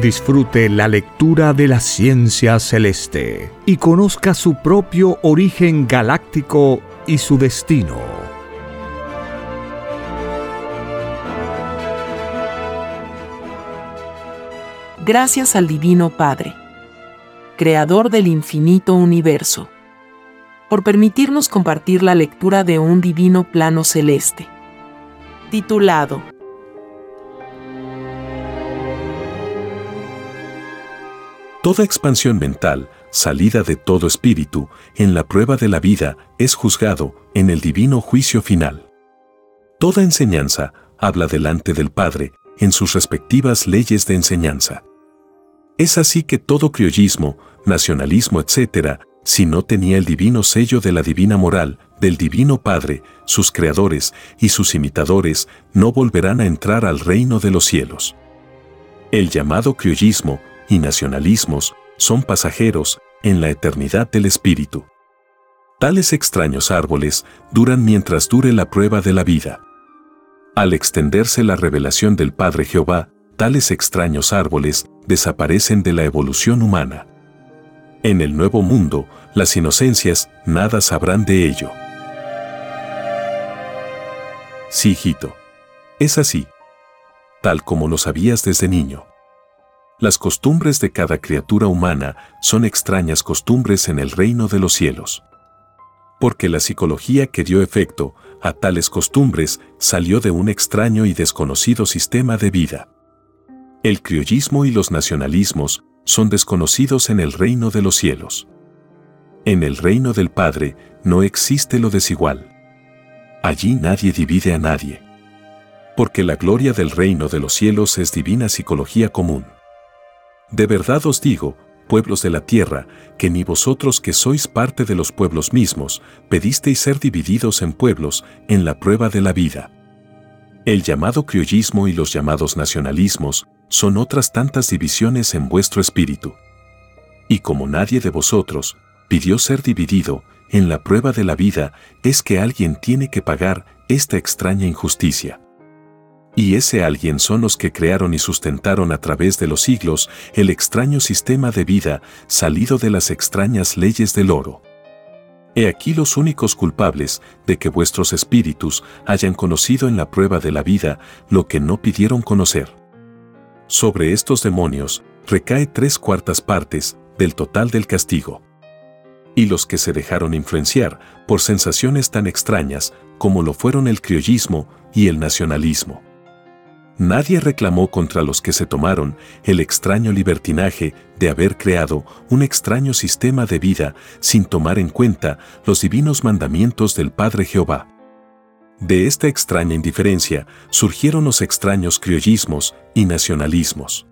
Disfrute la lectura de la ciencia celeste y conozca su propio origen galáctico y su destino. Gracias al Divino Padre, Creador del infinito universo, por permitirnos compartir la lectura de un divino plano celeste, titulado Toda expansión mental, salida de todo espíritu, en la prueba de la vida, es juzgado en el divino juicio final. Toda enseñanza habla delante del Padre en sus respectivas leyes de enseñanza. Es así que todo criollismo, nacionalismo, etc., si no tenía el divino sello de la divina moral, del divino Padre, sus creadores y sus imitadores no volverán a entrar al reino de los cielos. El llamado criollismo y nacionalismos son pasajeros en la eternidad del espíritu. Tales extraños árboles duran mientras dure la prueba de la vida. Al extenderse la revelación del Padre Jehová, tales extraños árboles desaparecen de la evolución humana. En el nuevo mundo, las inocencias nada sabrán de ello. Sí, hijito. Es así. Tal como lo sabías desde niño. Las costumbres de cada criatura humana son extrañas costumbres en el reino de los cielos. Porque la psicología que dio efecto a tales costumbres salió de un extraño y desconocido sistema de vida. El criollismo y los nacionalismos son desconocidos en el reino de los cielos. En el reino del Padre no existe lo desigual. Allí nadie divide a nadie. Porque la gloria del reino de los cielos es divina psicología común. De verdad os digo, pueblos de la tierra, que ni vosotros que sois parte de los pueblos mismos, pedisteis ser divididos en pueblos en la prueba de la vida. El llamado criollismo y los llamados nacionalismos son otras tantas divisiones en vuestro espíritu. Y como nadie de vosotros pidió ser dividido en la prueba de la vida, es que alguien tiene que pagar esta extraña injusticia. Y ese alguien son los que crearon y sustentaron a través de los siglos el extraño sistema de vida salido de las extrañas leyes del oro. He aquí los únicos culpables de que vuestros espíritus hayan conocido en la prueba de la vida lo que no pidieron conocer. Sobre estos demonios recae tres cuartas partes del total del castigo. Y los que se dejaron influenciar por sensaciones tan extrañas como lo fueron el criollismo y el nacionalismo. Nadie reclamó contra los que se tomaron el extraño libertinaje de haber creado un extraño sistema de vida sin tomar en cuenta los divinos mandamientos del Padre Jehová. De esta extraña indiferencia surgieron los extraños criollismos y nacionalismos.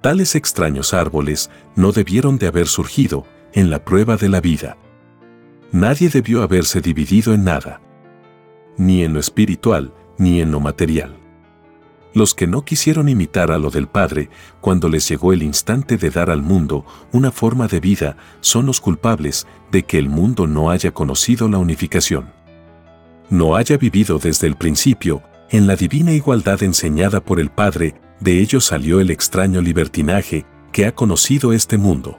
Tales extraños árboles no debieron de haber surgido en la prueba de la vida. Nadie debió haberse dividido en nada, ni en lo espiritual, ni en lo material. Los que no quisieron imitar a lo del Padre cuando les llegó el instante de dar al mundo una forma de vida son los culpables de que el mundo no haya conocido la unificación. No haya vivido desde el principio en la divina igualdad enseñada por el Padre, de ello salió el extraño libertinaje que ha conocido este mundo.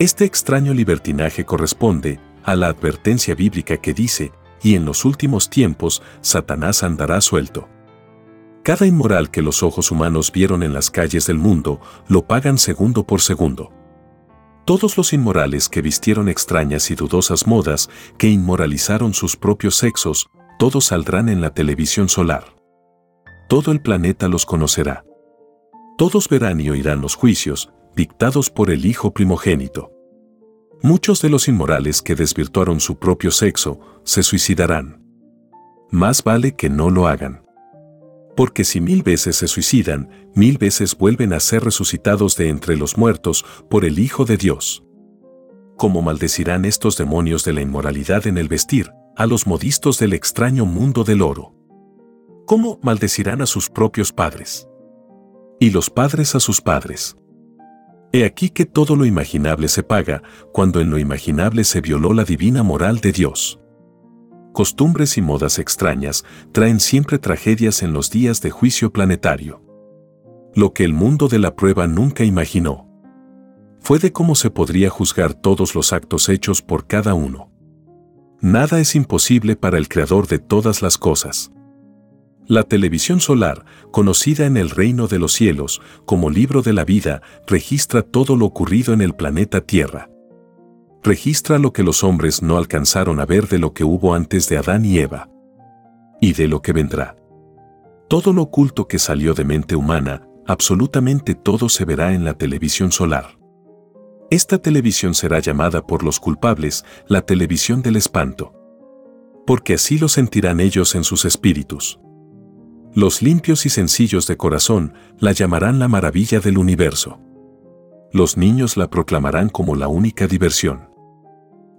Este extraño libertinaje corresponde a la advertencia bíblica que dice, y en los últimos tiempos Satanás andará suelto. Cada inmoral que los ojos humanos vieron en las calles del mundo lo pagan segundo por segundo. Todos los inmorales que vistieron extrañas y dudosas modas, que inmoralizaron sus propios sexos, todos saldrán en la televisión solar. Todo el planeta los conocerá. Todos verán y oirán los juicios, dictados por el Hijo primogénito. Muchos de los inmorales que desvirtuaron su propio sexo se suicidarán. Más vale que no lo hagan porque si mil veces se suicidan, mil veces vuelven a ser resucitados de entre los muertos por el Hijo de Dios. ¿Cómo maldecirán estos demonios de la inmoralidad en el vestir a los modistos del extraño mundo del oro? ¿Cómo maldecirán a sus propios padres? Y los padres a sus padres. He aquí que todo lo imaginable se paga cuando en lo imaginable se violó la divina moral de Dios. Costumbres y modas extrañas traen siempre tragedias en los días de juicio planetario. Lo que el mundo de la prueba nunca imaginó fue de cómo se podría juzgar todos los actos hechos por cada uno. Nada es imposible para el creador de todas las cosas. La televisión solar, conocida en el reino de los cielos como libro de la vida, registra todo lo ocurrido en el planeta Tierra. Registra lo que los hombres no alcanzaron a ver de lo que hubo antes de Adán y Eva. Y de lo que vendrá. Todo lo oculto que salió de mente humana, absolutamente todo se verá en la televisión solar. Esta televisión será llamada por los culpables la televisión del espanto. Porque así lo sentirán ellos en sus espíritus. Los limpios y sencillos de corazón la llamarán la maravilla del universo. Los niños la proclamarán como la única diversión.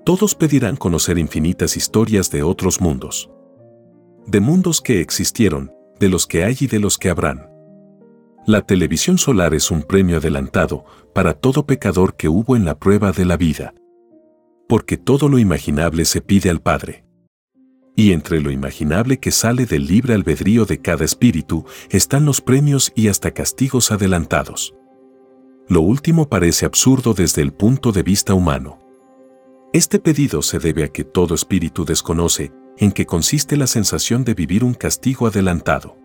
Todos pedirán conocer infinitas historias de otros mundos. De mundos que existieron, de los que hay y de los que habrán. La televisión solar es un premio adelantado para todo pecador que hubo en la prueba de la vida. Porque todo lo imaginable se pide al Padre y entre lo imaginable que sale del libre albedrío de cada espíritu están los premios y hasta castigos adelantados. Lo último parece absurdo desde el punto de vista humano. Este pedido se debe a que todo espíritu desconoce en qué consiste la sensación de vivir un castigo adelantado.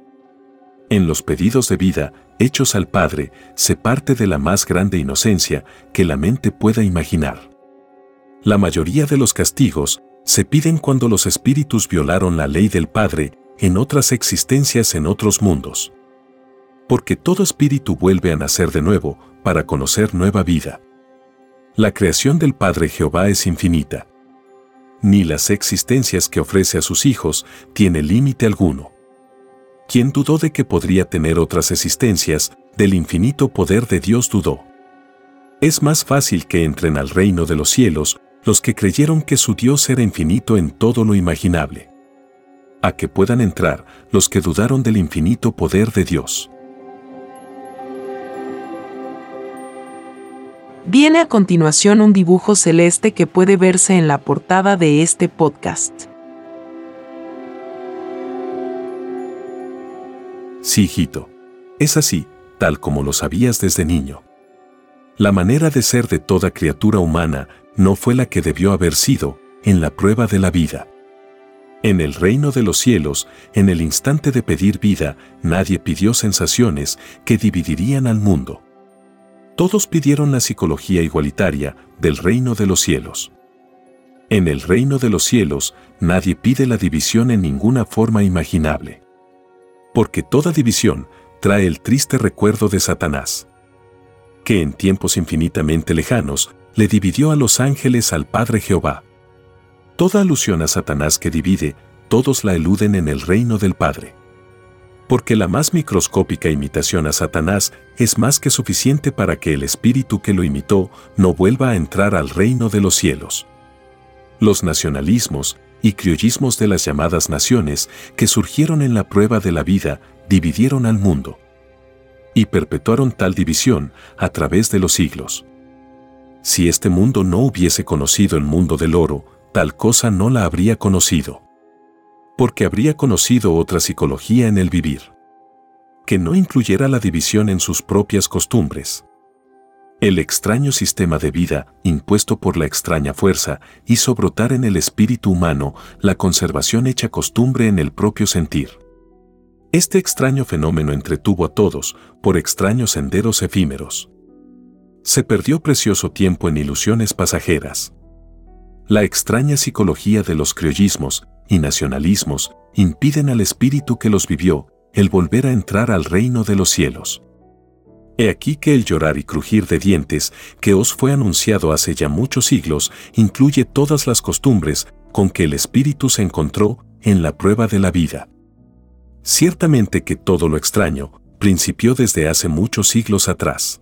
En los pedidos de vida, hechos al Padre, se parte de la más grande inocencia que la mente pueda imaginar. La mayoría de los castigos se piden cuando los espíritus violaron la ley del Padre en otras existencias en otros mundos. Porque todo espíritu vuelve a nacer de nuevo para conocer nueva vida. La creación del Padre Jehová es infinita. Ni las existencias que ofrece a sus hijos tiene límite alguno. Quien dudó de que podría tener otras existencias, del infinito poder de Dios dudó. Es más fácil que entren al reino de los cielos los que creyeron que su Dios era infinito en todo lo imaginable. A que puedan entrar los que dudaron del infinito poder de Dios. Viene a continuación un dibujo celeste que puede verse en la portada de este podcast. Sí, hijito. Es así, tal como lo sabías desde niño. La manera de ser de toda criatura humana no fue la que debió haber sido en la prueba de la vida. En el reino de los cielos, en el instante de pedir vida, nadie pidió sensaciones que dividirían al mundo. Todos pidieron la psicología igualitaria del reino de los cielos. En el reino de los cielos, nadie pide la división en ninguna forma imaginable. Porque toda división trae el triste recuerdo de Satanás. Que en tiempos infinitamente lejanos le dividió a los ángeles al Padre Jehová. Toda alusión a Satanás que divide, todos la eluden en el reino del Padre. Porque la más microscópica imitación a Satanás es más que suficiente para que el espíritu que lo imitó no vuelva a entrar al reino de los cielos. Los nacionalismos y criollismos de las llamadas naciones que surgieron en la prueba de la vida dividieron al mundo. Y perpetuaron tal división a través de los siglos. Si este mundo no hubiese conocido el mundo del oro, tal cosa no la habría conocido. Porque habría conocido otra psicología en el vivir. Que no incluyera la división en sus propias costumbres. El extraño sistema de vida, impuesto por la extraña fuerza, hizo brotar en el espíritu humano la conservación hecha costumbre en el propio sentir. Este extraño fenómeno entretuvo a todos por extraños senderos efímeros se perdió precioso tiempo en ilusiones pasajeras. La extraña psicología de los criollismos y nacionalismos impiden al espíritu que los vivió el volver a entrar al reino de los cielos. He aquí que el llorar y crujir de dientes que os fue anunciado hace ya muchos siglos incluye todas las costumbres con que el espíritu se encontró en la prueba de la vida. Ciertamente que todo lo extraño principió desde hace muchos siglos atrás.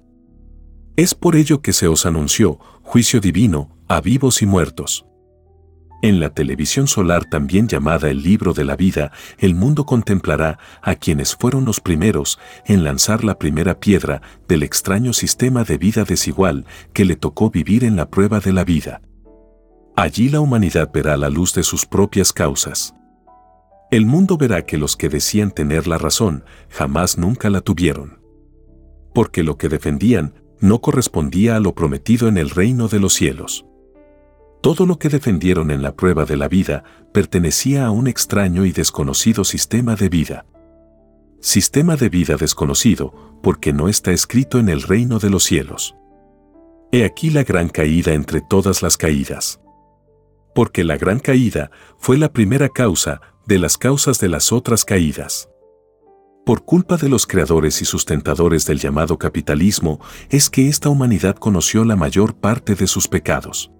Es por ello que se os anunció juicio divino a vivos y muertos. En la televisión solar también llamada el libro de la vida, el mundo contemplará a quienes fueron los primeros en lanzar la primera piedra del extraño sistema de vida desigual que le tocó vivir en la prueba de la vida. Allí la humanidad verá la luz de sus propias causas. El mundo verá que los que decían tener la razón jamás nunca la tuvieron. Porque lo que defendían no correspondía a lo prometido en el reino de los cielos. Todo lo que defendieron en la prueba de la vida pertenecía a un extraño y desconocido sistema de vida. Sistema de vida desconocido porque no está escrito en el reino de los cielos. He aquí la gran caída entre todas las caídas. Porque la gran caída fue la primera causa de las causas de las otras caídas. Por culpa de los creadores y sustentadores del llamado capitalismo es que esta humanidad conoció la mayor parte de sus pecados.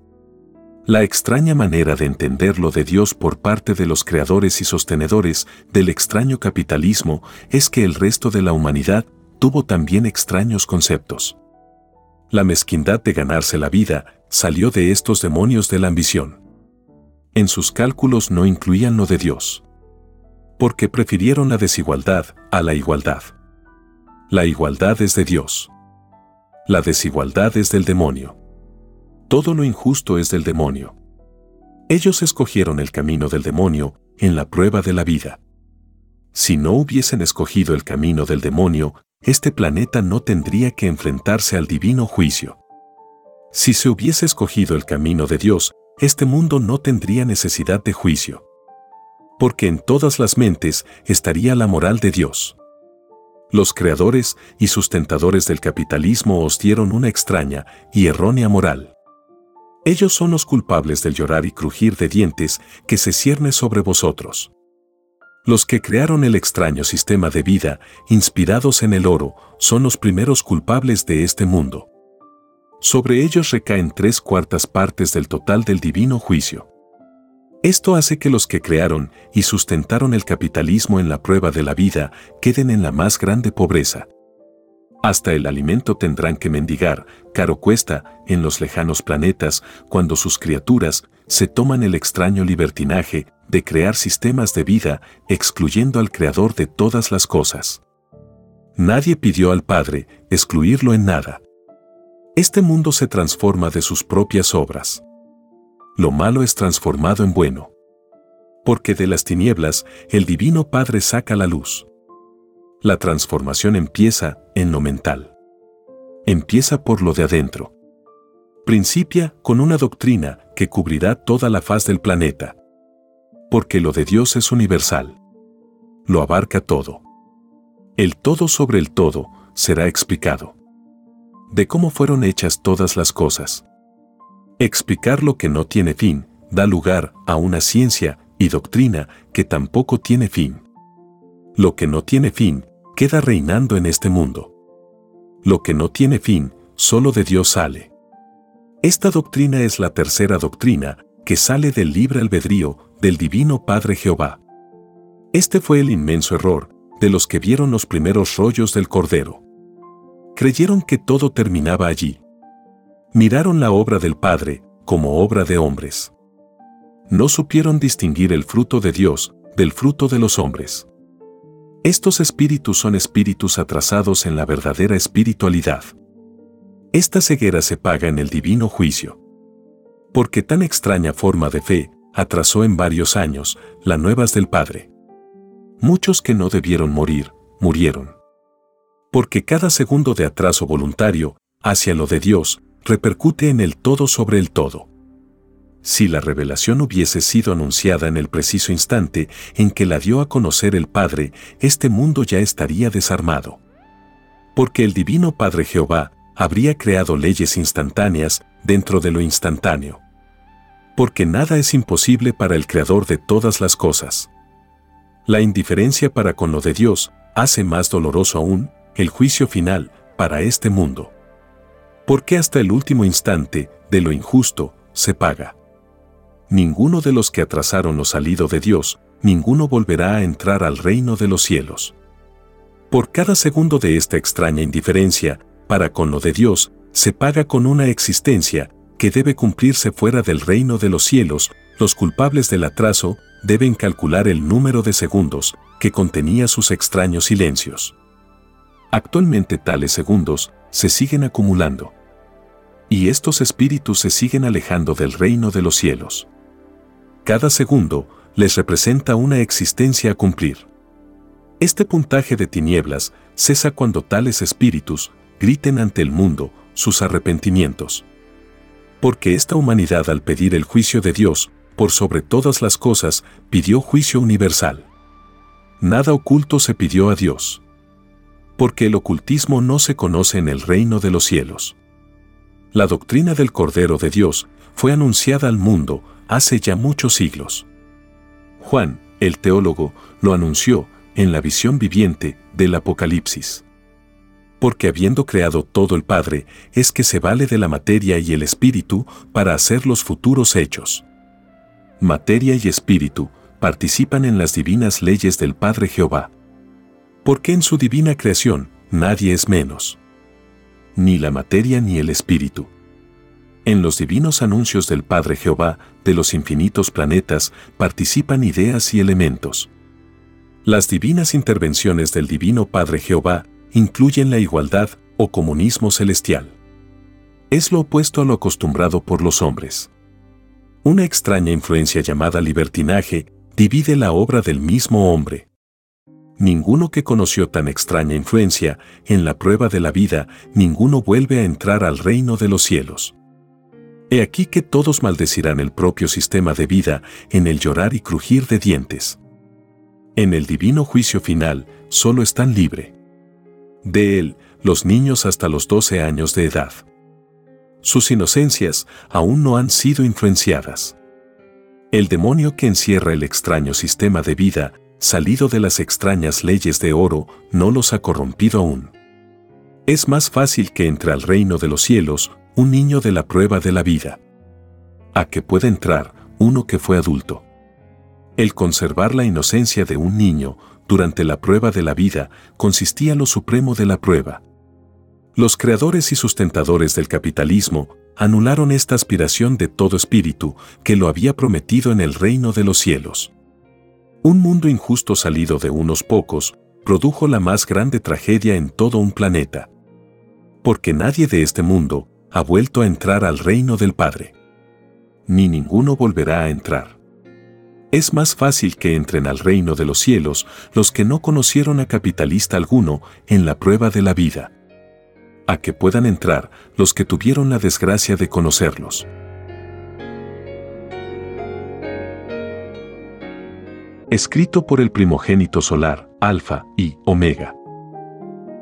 La extraña manera de entender lo de Dios por parte de los creadores y sostenedores del extraño capitalismo es que el resto de la humanidad tuvo también extraños conceptos. La mezquindad de ganarse la vida salió de estos demonios de la ambición. En sus cálculos no incluían lo de Dios. Porque prefirieron la desigualdad a la igualdad. La igualdad es de Dios. La desigualdad es del demonio todo lo injusto es del demonio. Ellos escogieron el camino del demonio en la prueba de la vida. Si no hubiesen escogido el camino del demonio, este planeta no tendría que enfrentarse al divino juicio. Si se hubiese escogido el camino de Dios, este mundo no tendría necesidad de juicio. Porque en todas las mentes estaría la moral de Dios. Los creadores y sustentadores del capitalismo os dieron una extraña y errónea moral. Ellos son los culpables del llorar y crujir de dientes que se cierne sobre vosotros. Los que crearon el extraño sistema de vida, inspirados en el oro, son los primeros culpables de este mundo. Sobre ellos recaen tres cuartas partes del total del divino juicio. Esto hace que los que crearon y sustentaron el capitalismo en la prueba de la vida queden en la más grande pobreza, hasta el alimento tendrán que mendigar, caro cuesta, en los lejanos planetas, cuando sus criaturas se toman el extraño libertinaje de crear sistemas de vida excluyendo al Creador de todas las cosas. Nadie pidió al Padre excluirlo en nada. Este mundo se transforma de sus propias obras. Lo malo es transformado en bueno. Porque de las tinieblas el Divino Padre saca la luz. La transformación empieza en lo mental. Empieza por lo de adentro. Principia con una doctrina que cubrirá toda la faz del planeta. Porque lo de Dios es universal. Lo abarca todo. El todo sobre el todo será explicado. De cómo fueron hechas todas las cosas. Explicar lo que no tiene fin da lugar a una ciencia y doctrina que tampoco tiene fin. Lo que no tiene fin queda reinando en este mundo. Lo que no tiene fin, solo de Dios sale. Esta doctrina es la tercera doctrina que sale del libre albedrío del Divino Padre Jehová. Este fue el inmenso error de los que vieron los primeros rollos del Cordero. Creyeron que todo terminaba allí. Miraron la obra del Padre como obra de hombres. No supieron distinguir el fruto de Dios del fruto de los hombres. Estos espíritus son espíritus atrasados en la verdadera espiritualidad. Esta ceguera se paga en el divino juicio. Porque tan extraña forma de fe atrasó en varios años las nuevas del Padre. Muchos que no debieron morir, murieron. Porque cada segundo de atraso voluntario hacia lo de Dios repercute en el todo sobre el todo si la revelación hubiese sido anunciada en el preciso instante en que la dio a conocer el Padre, este mundo ya estaría desarmado. Porque el Divino Padre Jehová habría creado leyes instantáneas dentro de lo instantáneo. Porque nada es imposible para el Creador de todas las cosas. La indiferencia para con lo de Dios hace más doloroso aún el juicio final para este mundo. Porque hasta el último instante de lo injusto se paga ninguno de los que atrasaron lo salido de Dios, ninguno volverá a entrar al reino de los cielos. Por cada segundo de esta extraña indiferencia, para con lo de Dios, se paga con una existencia que debe cumplirse fuera del reino de los cielos, los culpables del atraso deben calcular el número de segundos que contenía sus extraños silencios. Actualmente tales segundos se siguen acumulando. Y estos espíritus se siguen alejando del reino de los cielos. Cada segundo les representa una existencia a cumplir. Este puntaje de tinieblas cesa cuando tales espíritus griten ante el mundo sus arrepentimientos. Porque esta humanidad al pedir el juicio de Dios, por sobre todas las cosas, pidió juicio universal. Nada oculto se pidió a Dios. Porque el ocultismo no se conoce en el reino de los cielos. La doctrina del Cordero de Dios fue anunciada al mundo hace ya muchos siglos. Juan, el teólogo, lo anunció en la visión viviente del Apocalipsis. Porque habiendo creado todo el Padre, es que se vale de la materia y el espíritu para hacer los futuros hechos. Materia y espíritu participan en las divinas leyes del Padre Jehová. Porque en su divina creación nadie es menos. Ni la materia ni el espíritu en los divinos anuncios del Padre Jehová de los infinitos planetas participan ideas y elementos. Las divinas intervenciones del Divino Padre Jehová incluyen la igualdad o comunismo celestial. Es lo opuesto a lo acostumbrado por los hombres. Una extraña influencia llamada libertinaje divide la obra del mismo hombre. Ninguno que conoció tan extraña influencia en la prueba de la vida, ninguno vuelve a entrar al reino de los cielos. He aquí que todos maldecirán el propio sistema de vida en el llorar y crujir de dientes. En el divino juicio final, solo están libre. De él, los niños hasta los 12 años de edad. Sus inocencias aún no han sido influenciadas. El demonio que encierra el extraño sistema de vida, salido de las extrañas leyes de oro, no los ha corrompido aún. Es más fácil que entre al reino de los cielos un niño de la prueba de la vida. A que puede entrar uno que fue adulto. El conservar la inocencia de un niño durante la prueba de la vida consistía lo supremo de la prueba. Los creadores y sustentadores del capitalismo anularon esta aspiración de todo espíritu que lo había prometido en el reino de los cielos. Un mundo injusto salido de unos pocos produjo la más grande tragedia en todo un planeta. Porque nadie de este mundo ha vuelto a entrar al reino del Padre. Ni ninguno volverá a entrar. Es más fácil que entren al reino de los cielos los que no conocieron a capitalista alguno en la prueba de la vida, a que puedan entrar los que tuvieron la desgracia de conocerlos. Escrito por el primogénito solar, Alfa y Omega.